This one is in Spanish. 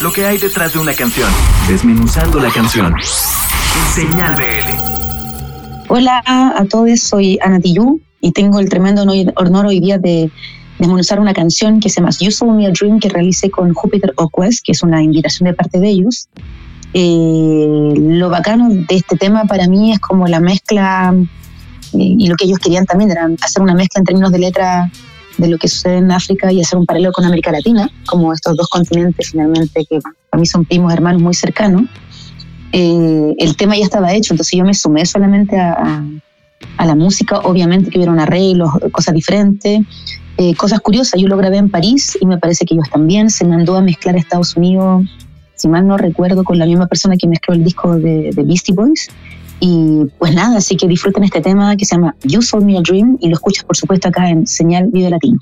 lo que hay detrás de una canción, desmenuzando la canción. Señal BL. Hola a todos, soy Ana Tijoux y tengo el tremendo honor hoy día de desmenuzar una canción que se llama You Sold Me a Dream que realicé con Jupiter Oquest, que es una invitación de parte de ellos. Eh, lo bacano de este tema para mí es como la mezcla, eh, y lo que ellos querían también era hacer una mezcla en términos de letra de lo que sucede en África y hacer un paralelo con América Latina, como estos dos continentes finalmente que para mí son primos hermanos muy cercanos. Eh, el tema ya estaba hecho, entonces yo me sumé solamente a, a, la música, obviamente que hubiera un arreglo, cosas diferentes, eh, cosas curiosas, yo lo grabé en París y me parece que ellos también, se mandó a mezclar a Estados Unidos, si mal no recuerdo, con la misma persona que mezcló el disco de, de Beastie Boys, y pues nada, así que disfruten este tema que se llama You Sold Me a Dream y lo escuchas por supuesto acá en Señal Video Latino.